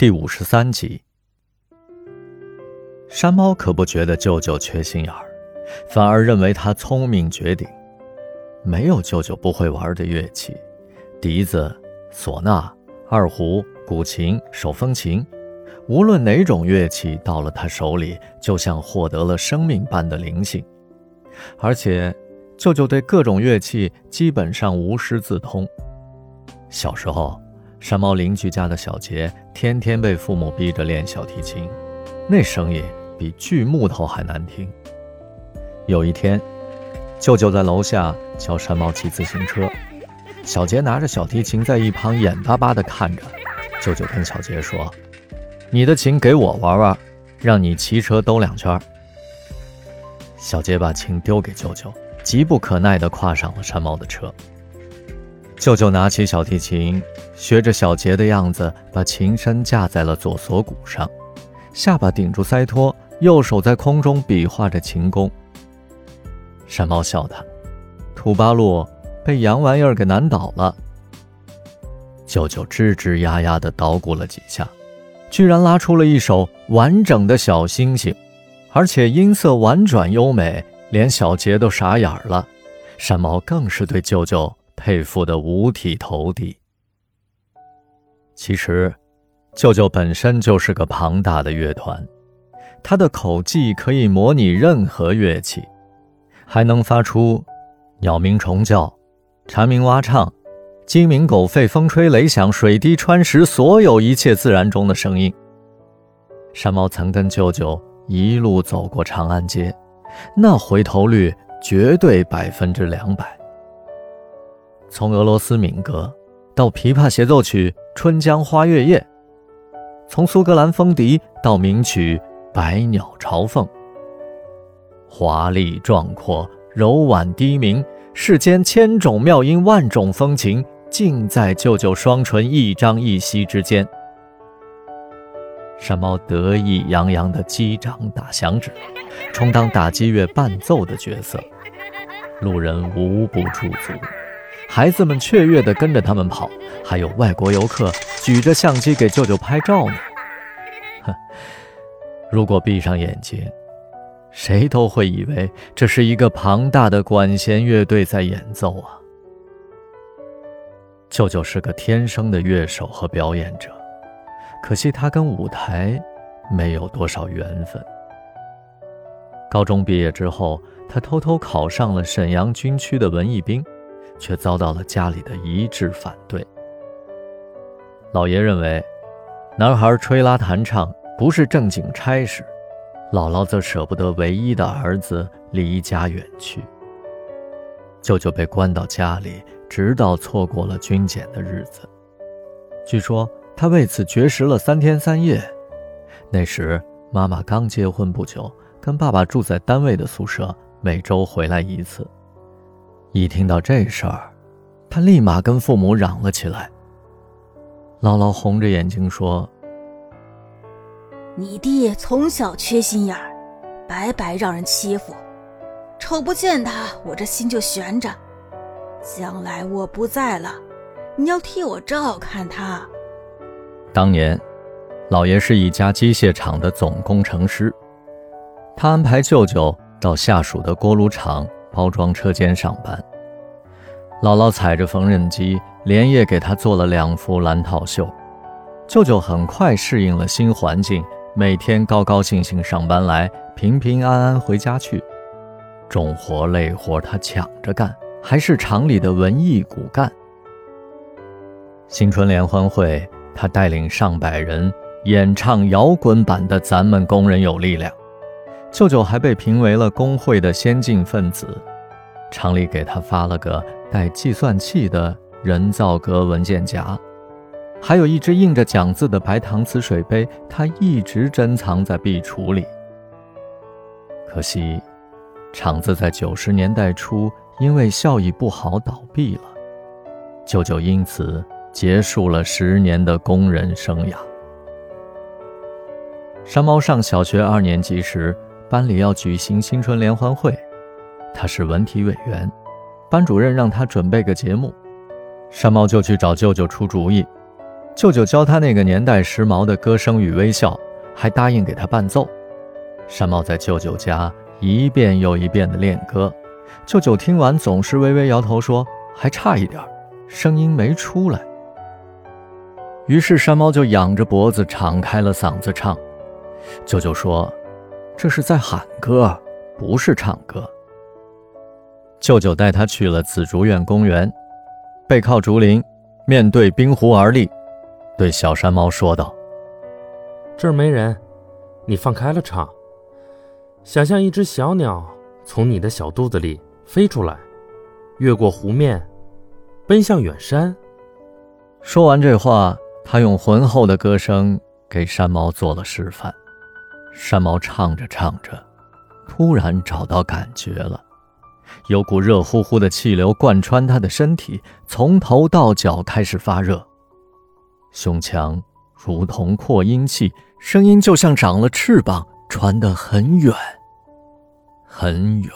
第五十三集，山猫可不觉得舅舅缺心眼儿，反而认为他聪明绝顶。没有舅舅不会玩的乐器，笛子、唢呐、二胡、古琴、手风琴，无论哪种乐器到了他手里，就像获得了生命般的灵性。而且，舅舅对各种乐器基本上无师自通。小时候。山猫邻居家的小杰天天被父母逼着练小提琴，那声音比锯木头还难听。有一天，舅舅在楼下教山猫骑自行车，小杰拿着小提琴在一旁眼巴巴地看着。舅舅跟小杰说：“你的琴给我玩玩，让你骑车兜两圈。”小杰把琴丢给舅舅，急不可耐地跨上了山猫的车。舅舅拿起小提琴，学着小杰的样子，把琴身架在了左锁骨上，下巴顶住腮托，右手在空中比划着琴弓。山猫笑他：“土八路被洋玩意儿给难倒了。”舅舅吱吱呀呀地捣鼓了几下，居然拉出了一首完整的小星星，而且音色婉转优美，连小杰都傻眼了。山猫更是对舅舅。佩服得五体投地。其实，舅舅本身就是个庞大的乐团，他的口技可以模拟任何乐器，还能发出鸟鸣虫叫、蝉鸣蛙唱、鸡鸣狗吠、风吹雷响、水滴穿石，所有一切自然中的声音。山猫曾跟舅舅一路走过长安街，那回头率绝对百分之两百。从俄罗斯民歌到琵琶协奏曲《春江花月夜》，从苏格兰风笛到名曲《百鸟朝凤》，华丽壮阔、柔婉低鸣，世间千种妙音、万种风情，尽在舅舅双唇一张一吸之间。山猫得意洋洋地击掌打响指，充当打击乐伴奏的角色，路人无不驻足。孩子们雀跃地跟着他们跑，还有外国游客举着相机给舅舅拍照呢。哼，如果闭上眼睛，谁都会以为这是一个庞大的管弦乐队在演奏啊。舅舅是个天生的乐手和表演者，可惜他跟舞台没有多少缘分。高中毕业之后，他偷偷考上了沈阳军区的文艺兵。却遭到了家里的一致反对。老爷认为，男孩吹拉弹唱不是正经差事，姥姥则舍不得唯一的儿子离家远去。舅舅被关到家里，直到错过了军检的日子。据说他为此绝食了三天三夜。那时妈妈刚结婚不久，跟爸爸住在单位的宿舍，每周回来一次。一听到这事儿，他立马跟父母嚷了起来。姥姥红着眼睛说：“你弟从小缺心眼儿，白白让人欺负，瞅不见他，我这心就悬着。将来我不在了，你要替我照看他。”当年，老爷是一家机械厂的总工程师，他安排舅舅到下属的锅炉厂。包装车间上班，姥姥踩着缝纫机，连夜给他做了两幅蓝套袖。舅舅很快适应了新环境，每天高高兴兴上班来，平平安安回家去。重活累活他抢着干，还是厂里的文艺骨干。新春联欢会，他带领上百人演唱摇滚版的《咱们工人有力量》。舅舅还被评为了工会的先进分子，厂里给他发了个带计算器的人造革文件夹，还有一只印着奖字的白搪瓷水杯，他一直珍藏在壁橱里。可惜，厂子在九十年代初因为效益不好倒闭了，舅舅因此结束了十年的工人生涯。山猫上小学二年级时。班里要举行新春联欢会，他是文体委员，班主任让他准备个节目，山猫就去找舅舅出主意。舅舅教他那个年代时髦的歌声与微笑，还答应给他伴奏。山猫在舅舅家一遍又一遍地练歌，舅舅听完总是微微摇头说：“还差一点，声音没出来。”于是山猫就仰着脖子，敞开了嗓子唱。舅舅说：“这是在喊歌，不是唱歌。”舅舅带他去了紫竹院公园，背靠竹林，面对冰湖而立，对小山猫说道：“这儿没人，你放开了唱。想象一只小鸟从你的小肚子里飞出来，越过湖面，奔向远山。”说完这话，他用浑厚的歌声给山猫做了示范。山猫唱着唱着，突然找到感觉了。有股热乎乎的气流贯穿他的身体，从头到脚开始发热。胸腔如同扩音器，声音就像长了翅膀，传得很远，很远。